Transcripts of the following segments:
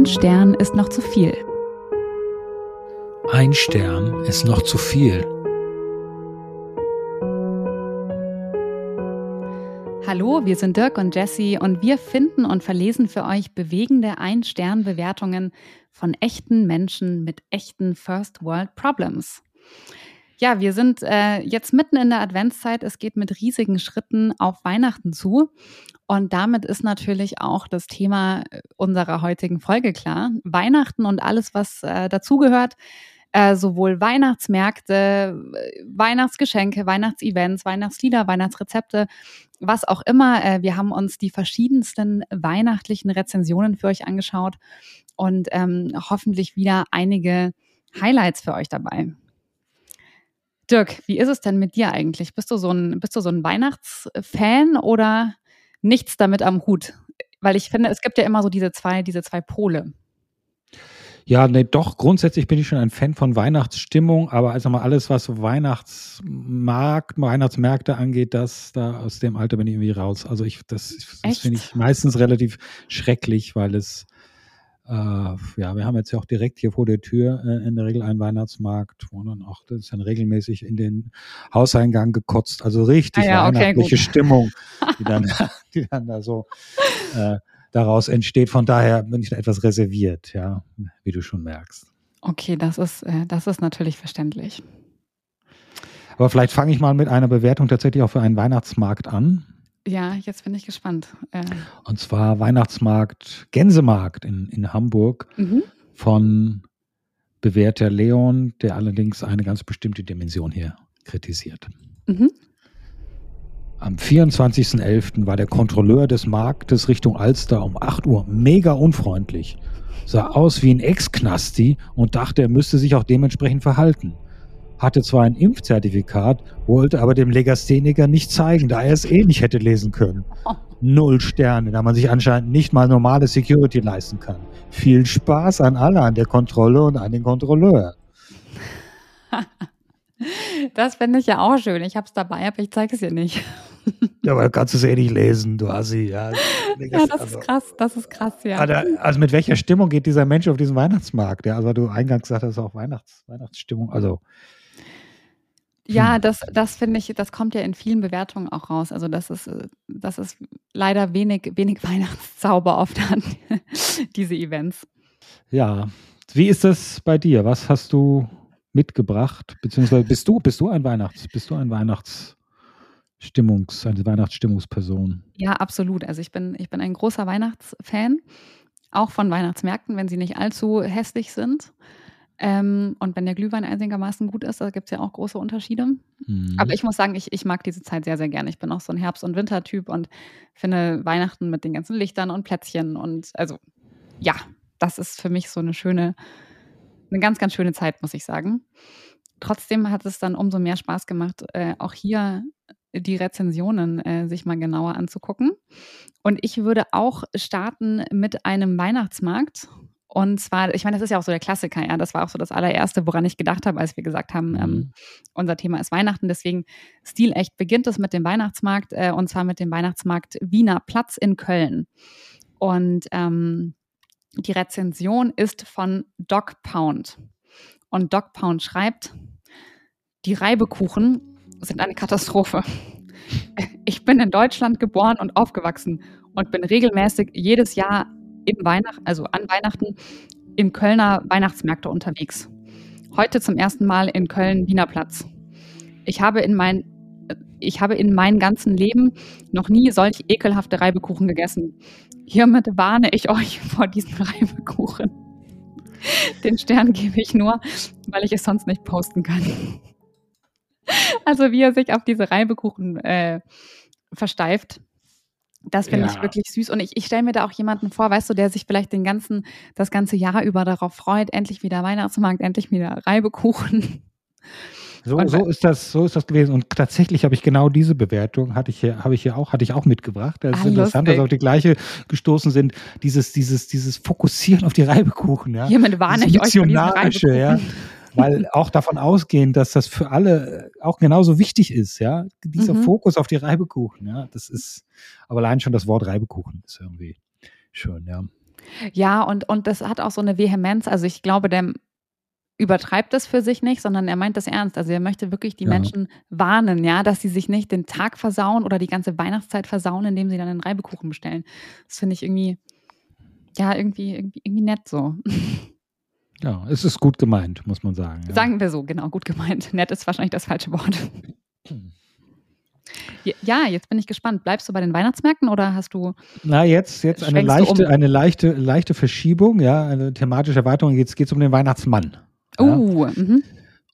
Ein Stern ist noch zu viel. Ein Stern ist noch zu viel. Hallo, wir sind Dirk und Jesse und wir finden und verlesen für euch bewegende Ein-Stern-Bewertungen von echten Menschen mit echten First World Problems. Ja, wir sind äh, jetzt mitten in der Adventszeit. Es geht mit riesigen Schritten auf Weihnachten zu. Und damit ist natürlich auch das Thema äh, unserer heutigen Folge klar. Weihnachten und alles, was äh, dazugehört. Äh, sowohl Weihnachtsmärkte, äh, Weihnachtsgeschenke, Weihnachtsevents, Weihnachtslieder, Weihnachtsrezepte, was auch immer. Äh, wir haben uns die verschiedensten weihnachtlichen Rezensionen für euch angeschaut und ähm, hoffentlich wieder einige Highlights für euch dabei. Dirk, wie ist es denn mit dir eigentlich? Bist du so ein, bist du so ein Weihnachtsfan oder nichts damit am Hut? Weil ich finde, es gibt ja immer so diese zwei, diese zwei Pole. Ja, nee, doch, grundsätzlich bin ich schon ein Fan von Weihnachtsstimmung, aber also mal alles, was so Weihnachtsmarkt, Weihnachtsmärkte angeht, das, da aus dem Alter bin ich irgendwie raus. Also ich, das, das finde ich meistens relativ schrecklich, weil es äh, ja, wir haben jetzt ja auch direkt hier vor der Tür äh, in der Regel einen Weihnachtsmarkt, wo dann auch, das ist dann regelmäßig in den Hauseingang gekotzt. Also richtig ah ja, weihnachtliche okay, Stimmung, die dann, die dann da so äh, daraus entsteht. Von daher bin ich da etwas reserviert, ja, wie du schon merkst. Okay, das ist, äh, das ist natürlich verständlich. Aber vielleicht fange ich mal mit einer Bewertung tatsächlich auch für einen Weihnachtsmarkt an. Ja, jetzt bin ich gespannt. Äh. Und zwar Weihnachtsmarkt, Gänsemarkt in, in Hamburg mhm. von bewährter Leon, der allerdings eine ganz bestimmte Dimension hier kritisiert. Mhm. Am 24.11. war der Kontrolleur des Marktes Richtung Alster um 8 Uhr mega unfreundlich. Sah aus wie ein Ex-Knasti und dachte, er müsste sich auch dementsprechend verhalten. Hatte zwar ein Impfzertifikat, wollte aber dem Legastheniker nicht zeigen, da er es eh nicht hätte lesen können. Null Sterne, da man sich anscheinend nicht mal normale Security leisten kann. Viel Spaß an alle, an der Kontrolle und an den Kontrolleur. Das finde ich ja auch schön. Ich habe es dabei, aber ich zeige es dir nicht. Ja, aber du kannst es eh nicht lesen, du Assi. Ja, ja das also, ist krass, das ist krass, ja. Also mit welcher Stimmung geht dieser Mensch auf diesen Weihnachtsmarkt? Ja, also du eingangs gesagt hast, auch Weihnachts, Weihnachtsstimmung. Also ja, hm. das, das finde ich, das kommt ja in vielen Bewertungen auch raus. Also das ist, das ist leider wenig, wenig Weihnachtszauber oft an diese Events. Ja. Wie ist das bei dir? Was hast du mitgebracht? Beziehungsweise bist du, bist du ein Weihnachts, bist du ein Weihnachts Stimmungs, eine Weihnachtsstimmungsperson. Ja, absolut. Also ich bin, ich bin ein großer Weihnachtsfan, auch von Weihnachtsmärkten, wenn sie nicht allzu hässlich sind. Ähm, und wenn der Glühwein einigermaßen gut ist, da gibt es ja auch große Unterschiede. Mhm. Aber ich muss sagen, ich, ich mag diese Zeit sehr, sehr gerne. Ich bin auch so ein Herbst- und Wintertyp und finde Weihnachten mit den ganzen Lichtern und Plätzchen und also ja, das ist für mich so eine schöne, eine ganz, ganz schöne Zeit, muss ich sagen. Trotzdem hat es dann umso mehr Spaß gemacht, äh, auch hier die Rezensionen äh, sich mal genauer anzugucken. Und ich würde auch starten mit einem Weihnachtsmarkt. Und zwar, ich meine, das ist ja auch so der Klassiker, ja. Das war auch so das allererste, woran ich gedacht habe, als wir gesagt haben, ähm, mhm. unser Thema ist Weihnachten. Deswegen stilecht beginnt es mit dem Weihnachtsmarkt äh, und zwar mit dem Weihnachtsmarkt Wiener Platz in Köln. Und ähm, die Rezension ist von Doc Pound. Und Doc Pound schreibt, die Reibekuchen sind eine Katastrophe. Ich bin in Deutschland geboren und aufgewachsen und bin regelmäßig jedes Jahr im Weihnacht, also an Weihnachten im Kölner Weihnachtsmärkte unterwegs. Heute zum ersten Mal in Köln Wiener Platz. Ich habe in mein ich habe in meinem ganzen Leben noch nie solch ekelhafte Reibekuchen gegessen. Hiermit warne ich euch vor diesen Reibekuchen. Den Stern gebe ich nur, weil ich es sonst nicht posten kann. Also wie er sich auf diese Reibekuchen äh, versteift. Das finde ja. ich wirklich süß. Und ich, ich stelle mir da auch jemanden vor, weißt du, der sich vielleicht den ganzen, das ganze Jahr über darauf freut, endlich wieder Weihnachtsmarkt, endlich wieder Reibekuchen. So, so ist das, so ist das gewesen. Und tatsächlich habe ich genau diese Bewertung, hatte ich hier, habe ich hier auch, hatte ich auch mitgebracht. Das ist ah, interessant, lustig. dass auf die gleiche gestoßen sind. Dieses, dieses, dieses Fokussieren auf die Reibekuchen, ja. Hiermit warne ich euch vor ja weil auch davon ausgehen, dass das für alle auch genauso wichtig ist, ja, dieser mhm. Fokus auf die Reibekuchen, ja, das ist, aber allein schon das Wort Reibekuchen ist irgendwie schön, ja. Ja, und, und das hat auch so eine Vehemenz. Also ich glaube, der übertreibt das für sich nicht, sondern er meint das ernst. Also er möchte wirklich die ja. Menschen warnen, ja, dass sie sich nicht den Tag versauen oder die ganze Weihnachtszeit versauen, indem sie dann einen Reibekuchen bestellen. Das finde ich irgendwie, ja, irgendwie, irgendwie, irgendwie nett so. Ja, es ist gut gemeint, muss man sagen. Ja. Sagen wir so, genau, gut gemeint. Nett ist wahrscheinlich das falsche Wort. Ja, jetzt bin ich gespannt. Bleibst du bei den Weihnachtsmärkten oder hast du. Na, jetzt, jetzt eine leichte, um? eine leichte, leichte Verschiebung, ja, eine thematische Erweiterung. Jetzt geht es um den Weihnachtsmann. Oh, ja. mhm.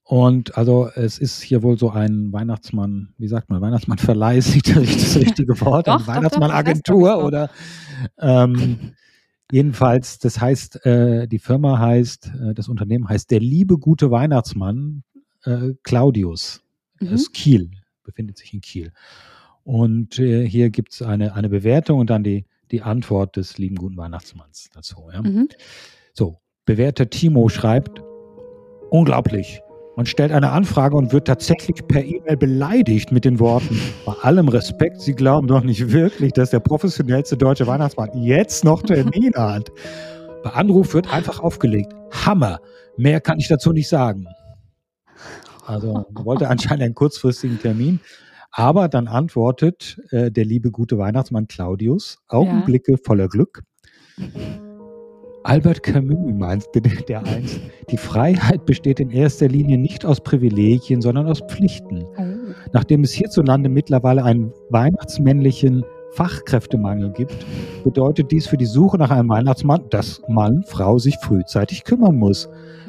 Und also es ist hier wohl so ein Weihnachtsmann, wie sagt man, Weihnachtsmannverleih ist nicht das richtige Wort, doch, Weihnachtsmannagentur oder ähm, jedenfalls, das heißt, äh, die Firma heißt, äh, das Unternehmen heißt der liebe gute Weihnachtsmann äh, Claudius mhm. aus Kiel befindet sich in Kiel. Und äh, hier gibt es eine, eine Bewertung und dann die, die Antwort des lieben guten Weihnachtsmanns dazu. Ja? Mhm. So, bewährter Timo schreibt, unglaublich. Man stellt eine Anfrage und wird tatsächlich per E-Mail beleidigt mit den Worten, bei allem Respekt, Sie glauben doch nicht wirklich, dass der professionellste deutsche Weihnachtsmann jetzt noch Termin hat. Bei Anruf wird einfach aufgelegt. Hammer. Mehr kann ich dazu nicht sagen. Also wollte anscheinend einen kurzfristigen Termin. Aber dann antwortet äh, der liebe gute Weihnachtsmann Claudius, Augenblicke ja. voller Glück. Albert Camus meinte der einst, die Freiheit besteht in erster Linie nicht aus Privilegien, sondern aus Pflichten. Oh. Nachdem es hierzulande mittlerweile einen weihnachtsmännlichen Fachkräftemangel gibt, bedeutet dies für die Suche nach einem Weihnachtsmann, dass Mann, Frau sich frühzeitig kümmern muss.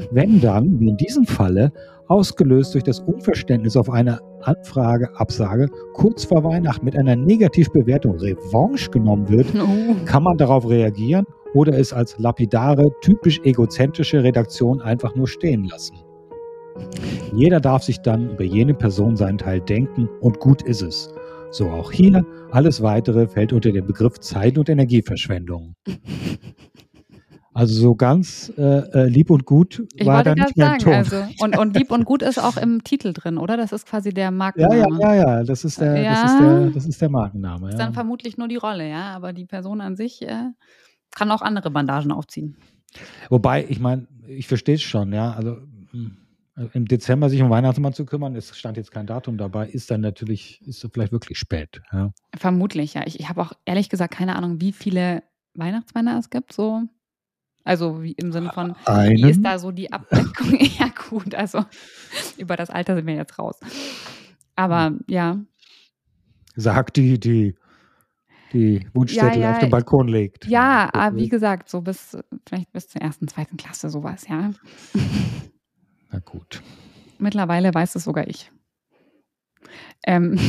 Wenn dann, wie in diesem Falle, ausgelöst durch das Unverständnis auf eine Anfrage, Absage, kurz vor Weihnachten mit einer Negativbewertung Revanche genommen wird, oh. kann man darauf reagieren oder es als lapidare, typisch egozentrische Redaktion einfach nur stehen lassen. Jeder darf sich dann über jene Person seinen Teil denken und gut ist es. So auch hier, alles weitere fällt unter den Begriff Zeit- und Energieverschwendung. Also so ganz äh, äh, lieb und gut ich war da nicht mehr sagen, also, und, und lieb und gut ist auch im Titel drin, oder? Das ist quasi der Markenname. Ja, ja, ja, ja. Das ist der, ja. das ist der, das ist der Markenname. Ist ja. dann vermutlich nur die Rolle, ja. Aber die Person an sich äh, kann auch andere Bandagen aufziehen. Wobei, ich meine, ich verstehe es schon, ja. Also hm, im Dezember sich um Weihnachtsmann zu kümmern, es stand jetzt kein Datum dabei, ist dann natürlich, ist vielleicht wirklich spät. Ja. Vermutlich, ja. Ich, ich habe auch ehrlich gesagt keine Ahnung, wie viele Weihnachtsmänner es gibt, so also wie im Sinne von, Einen? wie ist da so die Abdeckung? ja, gut, also über das Alter sind wir jetzt raus. Aber ja. Sagt die, die die Wunschzettel ja, ja, auf den Balkon legt. Ja, aber ah, wie gesagt, so bis vielleicht bis zur ersten, zweiten Klasse sowas, ja. Na gut. Mittlerweile weiß es sogar ich. Ähm.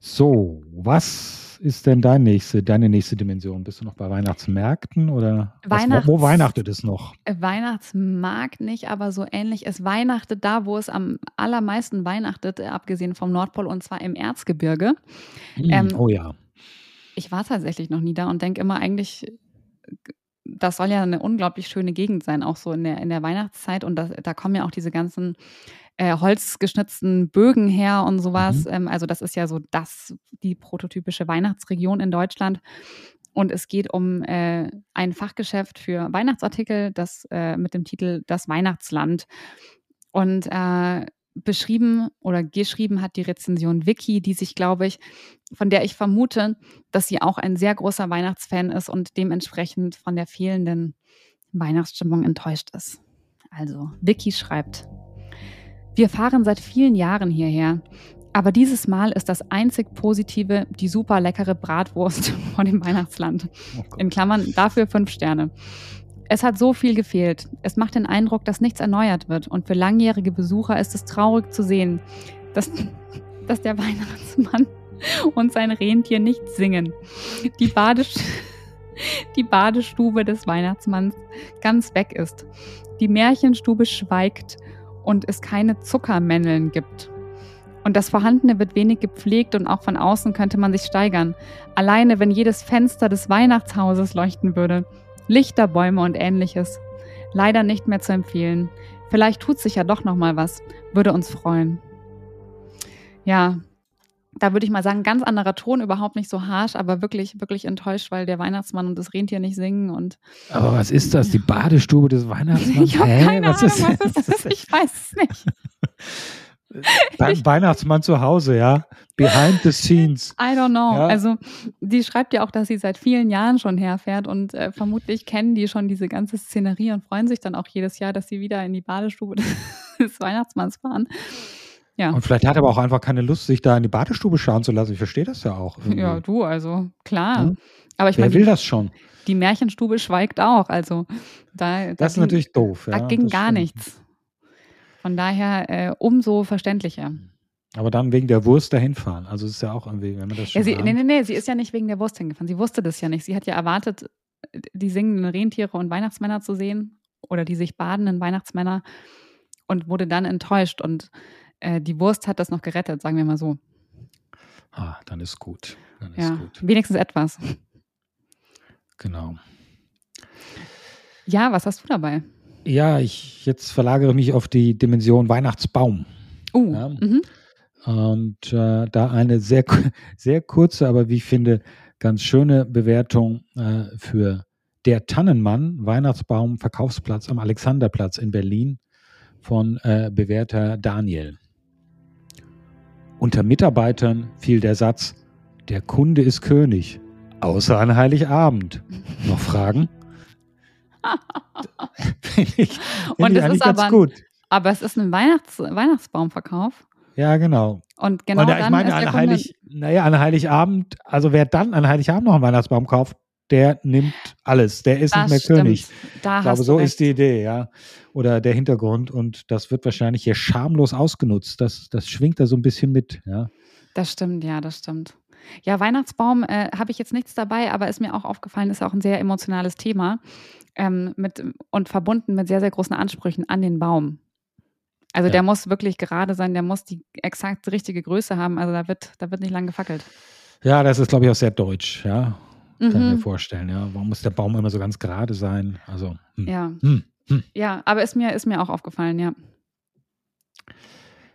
So, was ist denn dein nächste, deine nächste Dimension? Bist du noch bei Weihnachtsmärkten oder Weihnachts was, wo, wo weihnachtet es noch? Äh, Weihnachtsmarkt nicht, aber so ähnlich. Es weihnachtet da, wo es am allermeisten weihnachtet, äh, abgesehen vom Nordpol, und zwar im Erzgebirge. Hm, ähm, oh ja. Ich war tatsächlich noch nie da und denke immer eigentlich, das soll ja eine unglaublich schöne Gegend sein, auch so in der, in der Weihnachtszeit. Und das, da kommen ja auch diese ganzen äh, holzgeschnitzten Bögen her und sowas. Mhm. Ähm, also das ist ja so das, die prototypische Weihnachtsregion in Deutschland. Und es geht um äh, ein Fachgeschäft für Weihnachtsartikel, das äh, mit dem Titel Das Weihnachtsland. Und äh, beschrieben oder geschrieben hat die Rezension Vicky, die sich, glaube ich, von der ich vermute, dass sie auch ein sehr großer Weihnachtsfan ist und dementsprechend von der fehlenden Weihnachtsstimmung enttäuscht ist. Also, Vicky schreibt, wir fahren seit vielen Jahren hierher. Aber dieses Mal ist das einzig Positive die super leckere Bratwurst von dem Weihnachtsland. Oh In Klammern dafür fünf Sterne. Es hat so viel gefehlt. Es macht den Eindruck, dass nichts erneuert wird. Und für langjährige Besucher ist es traurig zu sehen, dass, dass der Weihnachtsmann und sein Rentier nicht singen. Die, Badest die Badestube des Weihnachtsmanns ganz weg ist. Die Märchenstube schweigt und es keine Zuckermänneln gibt. Und das Vorhandene wird wenig gepflegt und auch von außen könnte man sich steigern. Alleine, wenn jedes Fenster des Weihnachtshauses leuchten würde. Lichterbäume und ähnliches. Leider nicht mehr zu empfehlen. Vielleicht tut sich ja doch noch mal was. Würde uns freuen. Ja, da würde ich mal sagen, ganz anderer Ton, überhaupt nicht so harsh, aber wirklich, wirklich enttäuscht, weil der Weihnachtsmann und das Rentier nicht singen. Und aber was ist das? Die Badestube des Weihnachtsmanns? Ich habe keine was Ahnung, ist, was ist das? Ich weiß es nicht. Beim Weihnachtsmann zu Hause, ja. Behind the scenes. I don't know. Ja. Also, die schreibt ja auch, dass sie seit vielen Jahren schon herfährt und äh, vermutlich kennen die schon diese ganze Szenerie und freuen sich dann auch jedes Jahr, dass sie wieder in die Badestube des Weihnachtsmanns fahren. Ja. Und vielleicht hat er aber auch einfach keine Lust, sich da in die Badestube schauen zu lassen. Ich verstehe das ja auch. Irgendwie. Ja, du, also klar. Ja? Aber ich Wer mein, will das schon? Die Märchenstube schweigt auch. Also da, da das ist ging, natürlich doof. Da ging gar stimmt. nichts. Von daher äh, umso verständlicher. Aber dann wegen der Wurst dahin fahren. Also es ist ja auch irgendwie, wenn man das schon. Ja, sie, nee, nee, nee, sie ist ja nicht wegen der Wurst hingefahren. Sie wusste das ja nicht. Sie hat ja erwartet, die singenden Rentiere und Weihnachtsmänner zu sehen oder die sich badenden Weihnachtsmänner und wurde dann enttäuscht. Und äh, die Wurst hat das noch gerettet, sagen wir mal so. Ah, dann ist gut. Dann ja, gut. wenigstens etwas. Genau. Ja, was hast du dabei? Ja, ich jetzt verlagere mich auf die Dimension Weihnachtsbaum. Uh, ja. mhm. Und äh, da eine sehr, sehr kurze, aber wie ich finde, ganz schöne Bewertung äh, für der Tannenmann, Weihnachtsbaum, Verkaufsplatz am Alexanderplatz in Berlin von äh, Bewerter Daniel. Unter Mitarbeitern fiel der Satz, der Kunde ist König, außer an Heiligabend. Noch Fragen? ich, find Und es ist aber, gut. aber es ist ein Weihnachts Weihnachtsbaumverkauf. Ja, genau. Und genau Und ich dann meine, ist an Heilig, naja, an Heiligabend, also wer dann an Heiligabend noch einen Weihnachtsbaum kauft, der nimmt alles. Der ist das nicht mehr stimmt. König. Da ich glaube, so recht. ist die Idee, ja. Oder der Hintergrund. Und das wird wahrscheinlich hier schamlos ausgenutzt. Das, das schwingt da so ein bisschen mit, ja. Das stimmt, ja, das stimmt. Ja, Weihnachtsbaum äh, habe ich jetzt nichts dabei, aber ist mir auch aufgefallen, ist auch ein sehr emotionales Thema ähm, mit, und verbunden mit sehr, sehr großen Ansprüchen an den Baum. Also ja. der muss wirklich gerade sein, der muss die exakt richtige Größe haben. Also da wird, da wird nicht lang gefackelt. Ja, das ist, glaube ich, auch sehr deutsch, ja. Mhm. Kann ich mir mhm. vorstellen, ja. Warum muss der Baum immer so ganz gerade sein? Also, hm. ja. Hm. Hm. Ja, aber ist mir, ist mir auch aufgefallen, ja.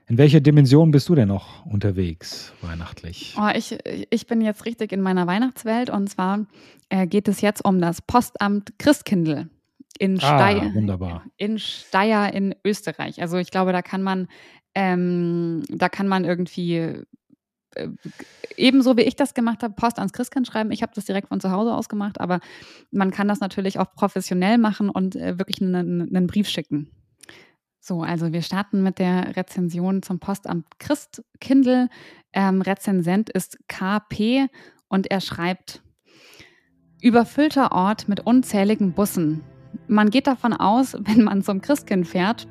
In welcher Dimension bist du denn noch unterwegs weihnachtlich? Oh, ich, ich bin jetzt richtig in meiner Weihnachtswelt und zwar äh, geht es jetzt um das Postamt Christkindl in ah, Steyr. Wunderbar. In Steyr in Österreich. Also ich glaube, da kann man, ähm, da kann man irgendwie ebenso wie ich das gemacht habe, Post ans Christkind schreiben. Ich habe das direkt von zu Hause aus gemacht, aber man kann das natürlich auch professionell machen und äh, wirklich einen, einen Brief schicken. So, also wir starten mit der Rezension zum Postamt Christkindl. Ähm, Rezensent ist KP und er schreibt, überfüllter Ort mit unzähligen Bussen. Man geht davon aus, wenn man zum Christkind fährt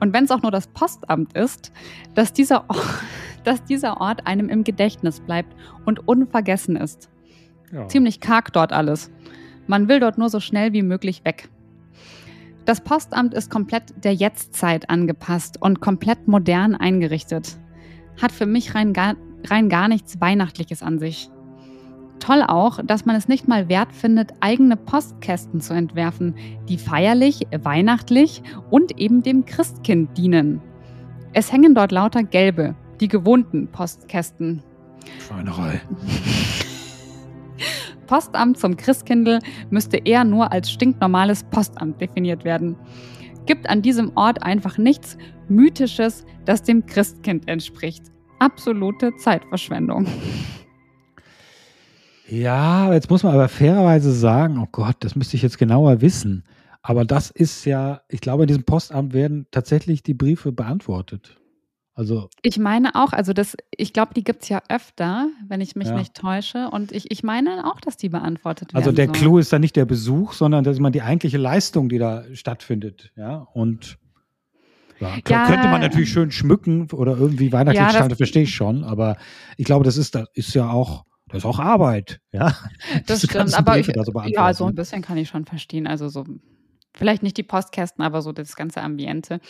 und wenn es auch nur das Postamt ist, dass dieser, Ort, dass dieser Ort einem im Gedächtnis bleibt und unvergessen ist. Ja. Ziemlich karg dort alles. Man will dort nur so schnell wie möglich weg. Das Postamt ist komplett der Jetztzeit angepasst und komplett modern eingerichtet. Hat für mich rein gar, rein gar nichts Weihnachtliches an sich. Toll auch, dass man es nicht mal wert findet, eigene Postkästen zu entwerfen, die feierlich, weihnachtlich und eben dem Christkind dienen. Es hängen dort lauter gelbe, die gewohnten Postkästen. Schweinerei. Postamt zum Christkindl müsste eher nur als stinknormales Postamt definiert werden. Gibt an diesem Ort einfach nichts Mythisches, das dem Christkind entspricht. Absolute Zeitverschwendung. Ja, jetzt muss man aber fairerweise sagen, oh Gott, das müsste ich jetzt genauer wissen. Aber das ist ja, ich glaube, in diesem Postamt werden tatsächlich die Briefe beantwortet. Also ich meine auch, also das, ich glaube, die gibt es ja öfter, wenn ich mich ja. nicht täusche. Und ich, ich meine auch, dass die beantwortet also werden. Also der Clou ist da nicht der Besuch, sondern dass man die eigentliche Leistung, die da stattfindet. Ja, und ja, ja, könnte man natürlich schön schmücken oder irgendwie weihnachtlich ja, verstehe ich schon. Aber ich glaube, das ist, das ist ja auch, das ist auch Arbeit. Ja, das stimmt. Aber ich, so ja, so ein bisschen kann ich schon verstehen. Also so Vielleicht nicht die Postkästen, aber so das ganze Ambiente.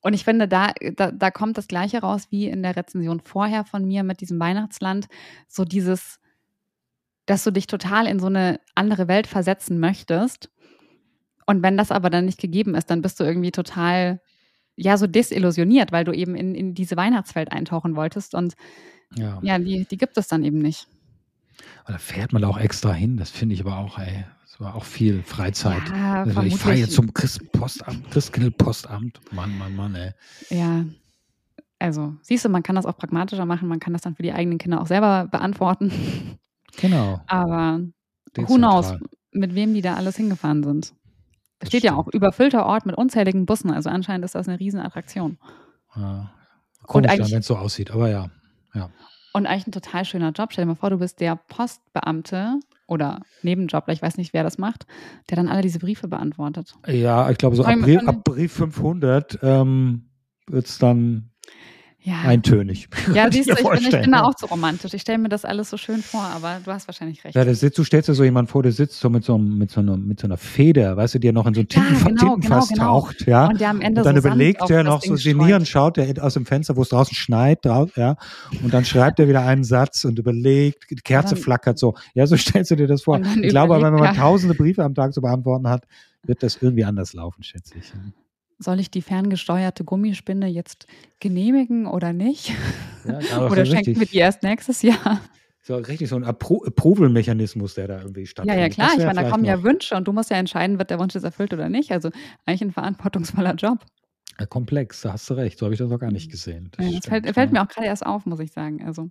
Und ich finde, da, da, da kommt das Gleiche raus wie in der Rezension vorher von mir mit diesem Weihnachtsland. So dieses, dass du dich total in so eine andere Welt versetzen möchtest. Und wenn das aber dann nicht gegeben ist, dann bist du irgendwie total ja so desillusioniert, weil du eben in, in diese Weihnachtswelt eintauchen wolltest und ja, ja die, die gibt es dann eben nicht. Da fährt man auch extra hin, das finde ich aber auch, ey, war auch viel Freizeit. Ja, also ich fahre jetzt zum Christpostamt, Christkindlpostamt. Mann, Mann, Mann, ey. Ja. Also, siehst du, man kann das auch pragmatischer machen, man kann das dann für die eigenen Kinder auch selber beantworten. Genau. Aber Dezentral. who knows, mit wem die da alles hingefahren sind. Da steht ja auch überfüllter Ort mit unzähligen Bussen, also anscheinend ist das eine Riesenattraktion. Ja. Komisch dann, wenn es so aussieht, aber ja. ja. Und eigentlich ein total schöner Job. Stell dir mal vor, du bist der Postbeamte oder Nebenjobler, ich weiß nicht, wer das macht, der dann alle diese Briefe beantwortet. Ja, ich glaube, so ab Brief, ab Brief 500 ähm, wird es dann ja. eintönig. Ja, siehst du, ich bin, ich bin, da auch so romantisch. Ich stelle mir das alles so schön vor, aber du hast wahrscheinlich recht. Ja, sitzt, du stellst dir so jemanden vor, der sitzt so mit so, mit so, einer, mit so einer Feder, weißt du, die ja noch in so ein Tintenfass, ja, genau, Tintenfass genau, genau. taucht. Ja? Und der am Ende und dann so überlegt er noch so sinnieren, schaut er aus dem Fenster, wo es draußen schneit, drauf, ja, und dann schreibt er wieder einen Satz und überlegt, die Kerze dann, flackert so. Ja, so stellst du dir das vor. Ich glaube, wenn man tausende Briefe am Tag zu beantworten hat, wird das irgendwie anders laufen, schätze ich soll ich die ferngesteuerte Gummispinne jetzt genehmigen oder nicht? Ja, oder so schenken wir die erst nächstes Jahr? So richtig so ein Approval-Mechanismus, der da irgendwie stattfindet. Ja, ja, klar. Ich meine, da kommen ja Wünsche und du musst ja entscheiden, wird der Wunsch jetzt erfüllt oder nicht. Also eigentlich ein verantwortungsvoller Job. Ja, komplex, da hast du recht. So habe ich das noch gar nicht gesehen. Das, ja, das fällt, fällt, mir auch gerade erst auf, muss ich sagen. Also.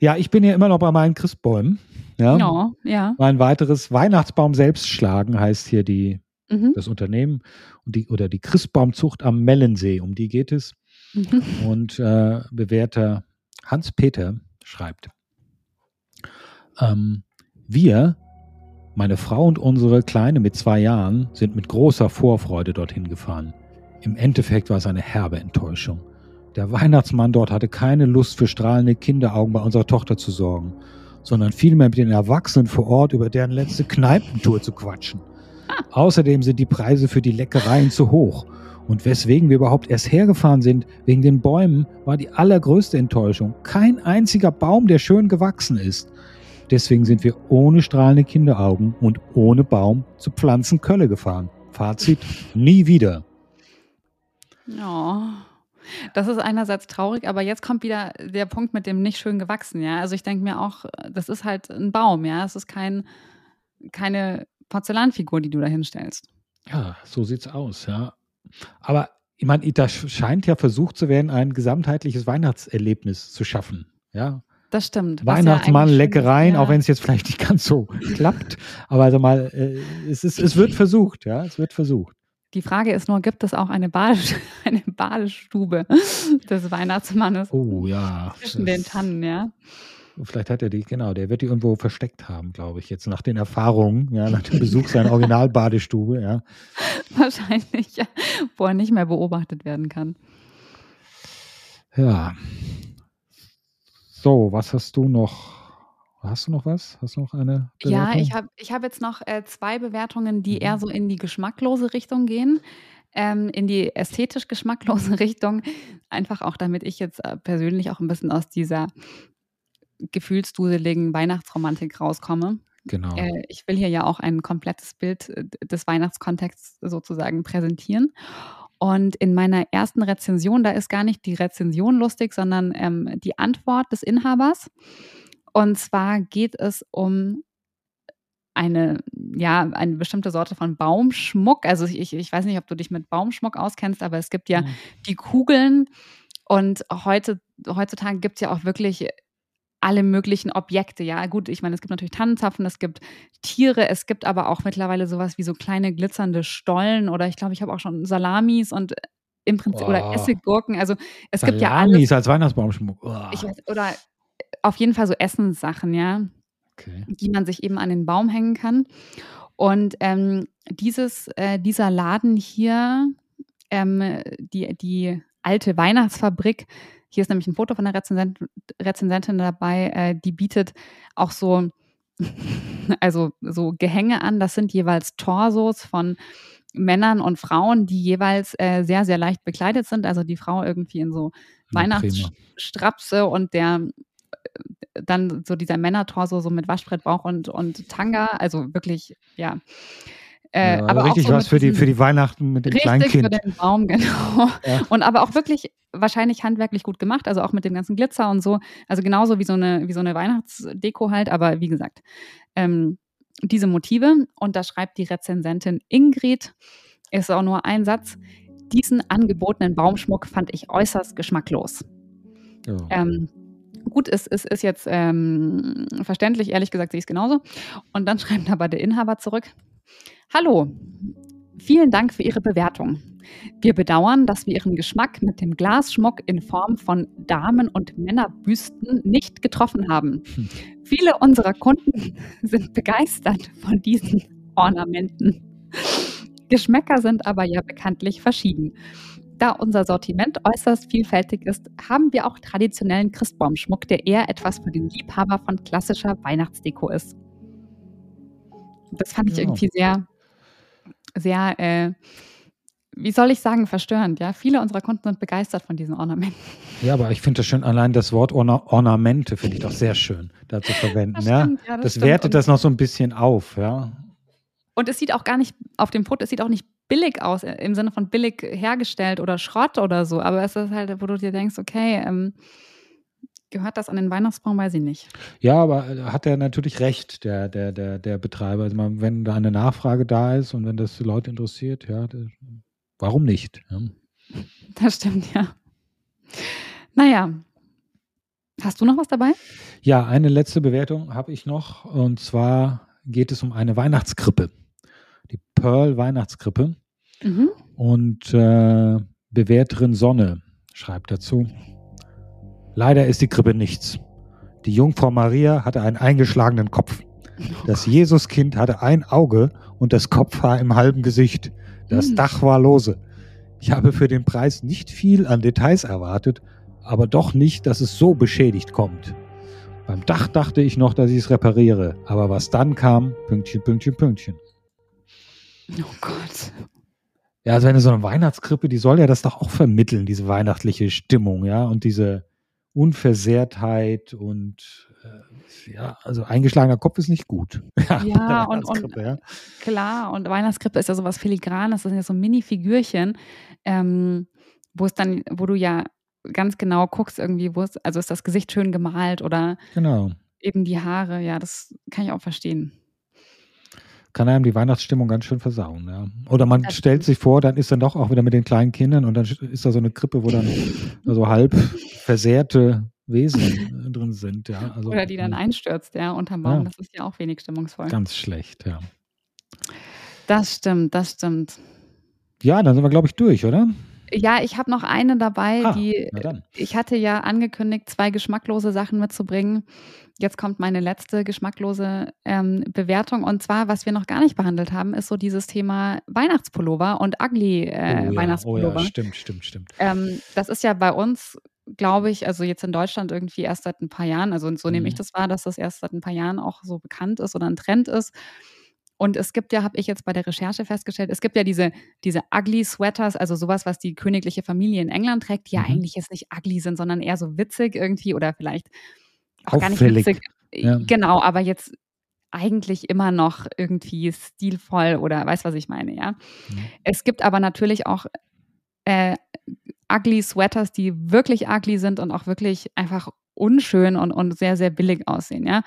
Ja, ich bin ja immer noch bei meinen Christbäumen. Ja, no, ja. Mein weiteres Weihnachtsbaum selbst schlagen heißt hier die, mhm. das Unternehmen die, oder die Christbaumzucht am Mellensee, um die geht es. Mhm. Und äh, bewährter Hans-Peter schreibt, ähm, wir, meine Frau und unsere Kleine mit zwei Jahren, sind mit großer Vorfreude dorthin gefahren. Im Endeffekt war es eine herbe Enttäuschung. Der Weihnachtsmann dort hatte keine Lust für strahlende Kinderaugen bei unserer Tochter zu sorgen, sondern vielmehr mit den Erwachsenen vor Ort über deren letzte Kneipentour zu quatschen. Außerdem sind die Preise für die Leckereien zu hoch. Und weswegen wir überhaupt erst hergefahren sind, wegen den Bäumen, war die allergrößte Enttäuschung. Kein einziger Baum, der schön gewachsen ist. Deswegen sind wir ohne strahlende Kinderaugen und ohne Baum zu Pflanzenkölle gefahren. Fazit, nie wieder. Oh. Das ist einerseits traurig, aber jetzt kommt wieder der Punkt mit dem nicht schön gewachsen, ja. Also ich denke mir auch, das ist halt ein Baum, ja. Es ist kein, keine Porzellanfigur, die du da hinstellst. Ja, so sieht's aus, ja. Aber ich meine, da scheint ja versucht zu werden, ein gesamtheitliches Weihnachtserlebnis zu schaffen. Ja. Das stimmt. Weihnachtsmann, ja Leckereien, ja. auch wenn es jetzt vielleicht nicht ganz so klappt. Aber also mal, äh, es, ist, es wird versucht, ja, es wird versucht. Die Frage ist nur, gibt es auch eine, Bades eine Badestube des Weihnachtsmannes? Oh ja. Zwischen den Tannen, ja. Vielleicht hat er die, genau, der wird die irgendwo versteckt haben, glaube ich, jetzt nach den Erfahrungen, ja, nach dem Besuch seiner Originalbadestube, ja. Wahrscheinlich, ja, wo er nicht mehr beobachtet werden kann. Ja. So, was hast du noch? Hast du noch was? Hast du noch eine? Bewertung? Ja, ich habe ich hab jetzt noch äh, zwei Bewertungen, die mhm. eher so in die geschmacklose Richtung gehen. Ähm, in die ästhetisch geschmacklose Richtung. Einfach auch, damit ich jetzt äh, persönlich auch ein bisschen aus dieser gefühlsduseligen Weihnachtsromantik rauskomme. Genau. Äh, ich will hier ja auch ein komplettes Bild äh, des Weihnachtskontexts sozusagen präsentieren. Und in meiner ersten Rezension, da ist gar nicht die Rezension lustig, sondern ähm, die Antwort des Inhabers. Und zwar geht es um eine, ja, eine bestimmte Sorte von Baumschmuck. Also ich, ich weiß nicht, ob du dich mit Baumschmuck auskennst, aber es gibt ja mhm. die Kugeln. Und heute, heutzutage gibt es ja auch wirklich alle möglichen Objekte. Ja, gut, ich meine, es gibt natürlich Tannenzapfen, es gibt Tiere, es gibt aber auch mittlerweile sowas wie so kleine glitzernde Stollen oder ich glaube, ich habe auch schon Salamis und im Prinzip oh. oder Essiggurken. Also es Salamis gibt ja alles. als Weihnachtsbaumschmuck. Oh. Weiß, oder auf jeden Fall so Essenssachen, ja, okay. die man sich eben an den Baum hängen kann. Und ähm, dieses, äh, dieser Laden hier, ähm, die, die alte Weihnachtsfabrik, hier ist nämlich ein Foto von der Rezensent Rezensentin dabei, äh, die bietet auch so, also so Gehänge an. Das sind jeweils Torsos von Männern und Frauen, die jeweils äh, sehr, sehr leicht bekleidet sind. Also die Frau irgendwie in so Weihnachtsstrapse und der äh, dann so dieser Männertorso so mit Waschbrettbauch und, und Tanga. Also wirklich, ja, Äh, ja, aber richtig so was für die, für die Weihnachten mit dem kleinen Kind. für den Baum, genau. Ja. Und aber auch wirklich wahrscheinlich handwerklich gut gemacht, also auch mit dem ganzen Glitzer und so. Also genauso wie so eine, wie so eine Weihnachtsdeko halt, aber wie gesagt, ähm, diese Motive. Und da schreibt die Rezensentin Ingrid, ist auch nur ein Satz, diesen angebotenen Baumschmuck fand ich äußerst geschmacklos. Ja. Ähm, gut, es, es ist jetzt ähm, verständlich, ehrlich gesagt sehe ich es genauso. Und dann schreibt aber der Inhaber zurück, Hallo, vielen Dank für Ihre Bewertung. Wir bedauern, dass wir Ihren Geschmack mit dem Glasschmuck in Form von Damen- und Männerbüsten nicht getroffen haben. Hm. Viele unserer Kunden sind begeistert von diesen Ornamenten. Geschmäcker sind aber ja bekanntlich verschieden. Da unser Sortiment äußerst vielfältig ist, haben wir auch traditionellen Christbaumschmuck, der eher etwas für den Liebhaber von klassischer Weihnachtsdeko ist. Das fand ich irgendwie sehr, sehr, äh, wie soll ich sagen, verstörend. Ja, viele unserer Kunden sind begeistert von diesen Ornamenten. Ja, aber ich finde das schön, allein das Wort Orna Ornamente finde ich doch sehr schön, da zu verwenden. Das, ja? Stimmt, ja, das, das wertet das noch so ein bisschen auf, ja. Und es sieht auch gar nicht auf dem Foto, es sieht auch nicht billig aus, äh, im Sinne von billig hergestellt oder Schrott oder so. Aber es ist halt, wo du dir denkst, okay, ähm, gehört das an den Weihnachtsbaum, weiß ich nicht. Ja, aber äh, hat er natürlich recht, der, der, der, der Betreiber. Also wenn da eine Nachfrage da ist und wenn das die Leute interessiert, ja, das, warum nicht? Ja. Das stimmt, ja. Naja. Hast du noch was dabei? Ja, eine letzte Bewertung habe ich noch. Und zwar geht es um eine Weihnachtskrippe die Pearl Weihnachtskrippe. Mhm. Und äh, Bewerterin Sonne schreibt dazu. Leider ist die Krippe nichts. Die Jungfrau Maria hatte einen eingeschlagenen Kopf. Das Jesuskind hatte ein Auge und das Kopfhaar im halben Gesicht. Das mhm. Dach war lose. Ich habe für den Preis nicht viel an Details erwartet, aber doch nicht, dass es so beschädigt kommt. Beim Dach dachte ich noch, dass ich es repariere, aber was dann kam, Pünktchen, Pünktchen, Pünktchen. Oh Gott. Ja, also eine so eine Weihnachtskrippe, die soll ja das doch auch vermitteln, diese weihnachtliche Stimmung, ja, und diese Unversehrtheit und äh, ja, also eingeschlagener Kopf ist nicht gut. Ja, ja und, und ja. klar, und Weihnachtskrippe ist ja sowas filigranes, das sind ja so Mini-Figürchen, ähm, wo es dann, wo du ja ganz genau guckst irgendwie, wo es, also ist das Gesicht schön gemalt oder genau. eben die Haare, ja, das kann ich auch verstehen kann einem die Weihnachtsstimmung ganz schön versauen. Ja. Oder man das stellt sich vor, dann ist dann doch auch wieder mit den kleinen Kindern und dann ist da so eine Krippe, wo dann so halb versehrte Wesen drin sind. Ja. Also, Oder die dann hm. einstürzt, ja, unterm Baum. Ja. Das ist ja auch wenig stimmungsvoll. Ganz schlecht, ja. Das stimmt, das stimmt. Ja, dann sind wir, glaube ich, durch, oder? Ja, ich habe noch eine dabei, ah, die ich hatte ja angekündigt, zwei geschmacklose Sachen mitzubringen. Jetzt kommt meine letzte geschmacklose ähm, Bewertung. Und zwar, was wir noch gar nicht behandelt haben, ist so dieses Thema Weihnachtspullover und ugly äh, oh, ja. Weihnachtspullover. Oh ja, stimmt, stimmt, stimmt. Ähm, das ist ja bei uns, glaube ich, also jetzt in Deutschland irgendwie erst seit ein paar Jahren, also so mhm. nehme ich mhm. das wahr, dass das erst seit ein paar Jahren auch so bekannt ist oder ein Trend ist. Und es gibt ja, habe ich jetzt bei der Recherche festgestellt, es gibt ja diese, diese ugly Sweaters, also sowas, was die königliche Familie in England trägt, die mhm. ja eigentlich jetzt nicht ugly sind, sondern eher so witzig irgendwie oder vielleicht auch Auffällig. gar nicht witzig. Ja. Genau, aber jetzt eigentlich immer noch irgendwie stilvoll oder weißt was ich meine, ja. Mhm. Es gibt aber natürlich auch äh, ugly Sweaters, die wirklich ugly sind und auch wirklich einfach unschön und, und sehr, sehr billig aussehen, ja.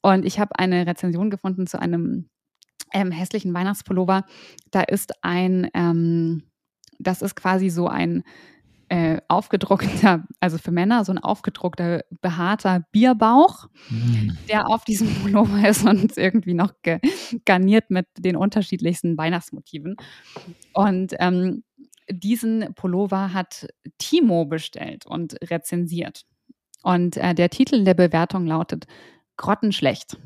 Und ich habe eine Rezension gefunden zu einem ähm, hässlichen Weihnachtspullover. Da ist ein, ähm, das ist quasi so ein äh, aufgedruckter, also für Männer so ein aufgedruckter, behaarter Bierbauch, mm. der auf diesem Pullover ist und irgendwie noch garniert mit den unterschiedlichsten Weihnachtsmotiven. Und ähm, diesen Pullover hat Timo bestellt und rezensiert. Und äh, der Titel der Bewertung lautet Grottenschlecht.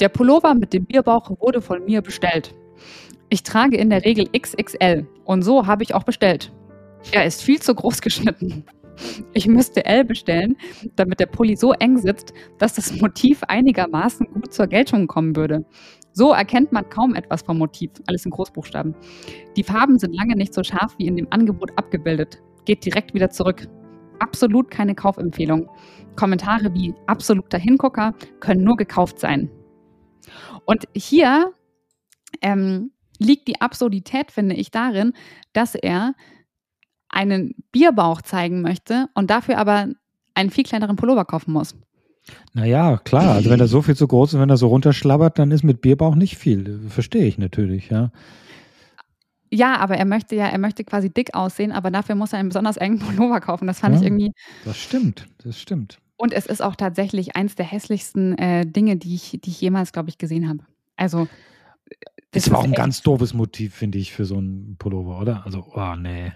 Der Pullover mit dem Bierbauch wurde von mir bestellt. Ich trage in der Regel XXL und so habe ich auch bestellt. Er ist viel zu groß geschnitten. Ich müsste L bestellen, damit der Pulli so eng sitzt, dass das Motiv einigermaßen gut zur Geltung kommen würde. So erkennt man kaum etwas vom Motiv, alles in Großbuchstaben. Die Farben sind lange nicht so scharf wie in dem Angebot abgebildet. Geht direkt wieder zurück. Absolut keine Kaufempfehlung. Kommentare wie absoluter Hingucker können nur gekauft sein. Und hier ähm, liegt die Absurdität, finde ich, darin, dass er einen Bierbauch zeigen möchte und dafür aber einen viel kleineren Pullover kaufen muss. Naja, klar. Also wenn er so viel zu groß ist und wenn er so runterschlabbert, dann ist mit Bierbauch nicht viel. Verstehe ich natürlich, ja. Ja, aber er möchte ja, er möchte quasi dick aussehen, aber dafür muss er einen besonders engen Pullover kaufen. Das fand ja, ich irgendwie. Das stimmt, das stimmt. Und es ist auch tatsächlich eins der hässlichsten äh, Dinge, die ich, die ich jemals, glaube ich, gesehen habe. Also. Das, das war auch ein ganz doofes Motiv, finde ich, für so einen Pullover, oder? Also, oh, nee.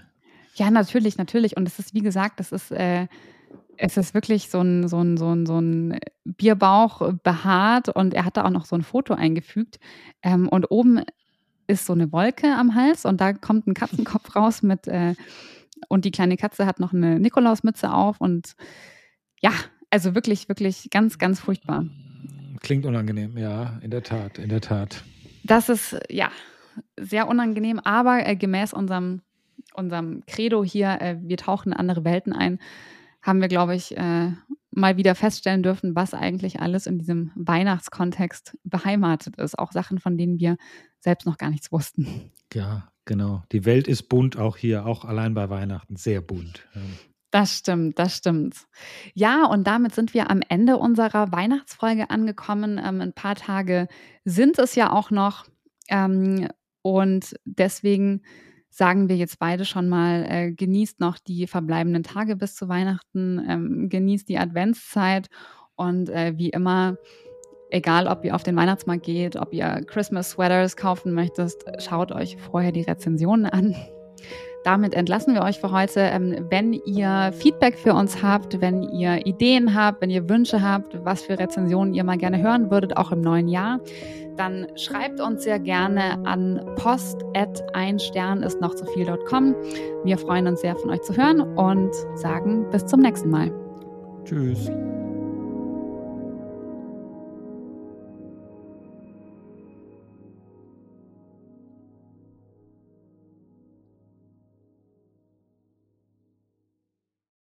Ja, natürlich, natürlich. Und es ist, wie gesagt, das ist, äh, es ist wirklich so ein, so ein, so ein, so ein Bierbauch behaart und er hat da auch noch so ein Foto eingefügt. Ähm, und oben ist so eine Wolke am Hals und da kommt ein Katzenkopf raus mit, äh, und die kleine Katze hat noch eine Nikolausmütze auf und ja, also wirklich, wirklich ganz, ganz furchtbar. Klingt unangenehm, ja, in der Tat, in der Tat. Das ist, ja, sehr unangenehm, aber äh, gemäß unserem, unserem Credo hier, äh, wir tauchen in andere Welten ein, haben wir, glaube ich, äh, mal wieder feststellen dürfen, was eigentlich alles in diesem Weihnachtskontext beheimatet ist. Auch Sachen, von denen wir selbst noch gar nichts wussten. Ja, genau. Die Welt ist bunt, auch hier, auch allein bei Weihnachten, sehr bunt. Das stimmt, das stimmt. Ja, und damit sind wir am Ende unserer Weihnachtsfolge angekommen. Ähm, ein paar Tage sind es ja auch noch. Ähm, und deswegen sagen wir jetzt beide schon mal, äh, genießt noch die verbleibenden Tage bis zu Weihnachten, ähm, genießt die Adventszeit und äh, wie immer, egal ob ihr auf den Weihnachtsmarkt geht, ob ihr Christmas Sweaters kaufen möchtest, schaut euch vorher die Rezensionen an. Damit entlassen wir euch für heute. Ähm, wenn ihr Feedback für uns habt, wenn ihr Ideen habt, wenn ihr Wünsche habt, was für Rezensionen ihr mal gerne hören würdet, auch im neuen Jahr, dann schreibt uns sehr gerne an post ein Stern ist noch zu viel.com. Wir freuen uns sehr von euch zu hören und sagen bis zum nächsten Mal. Tschüss.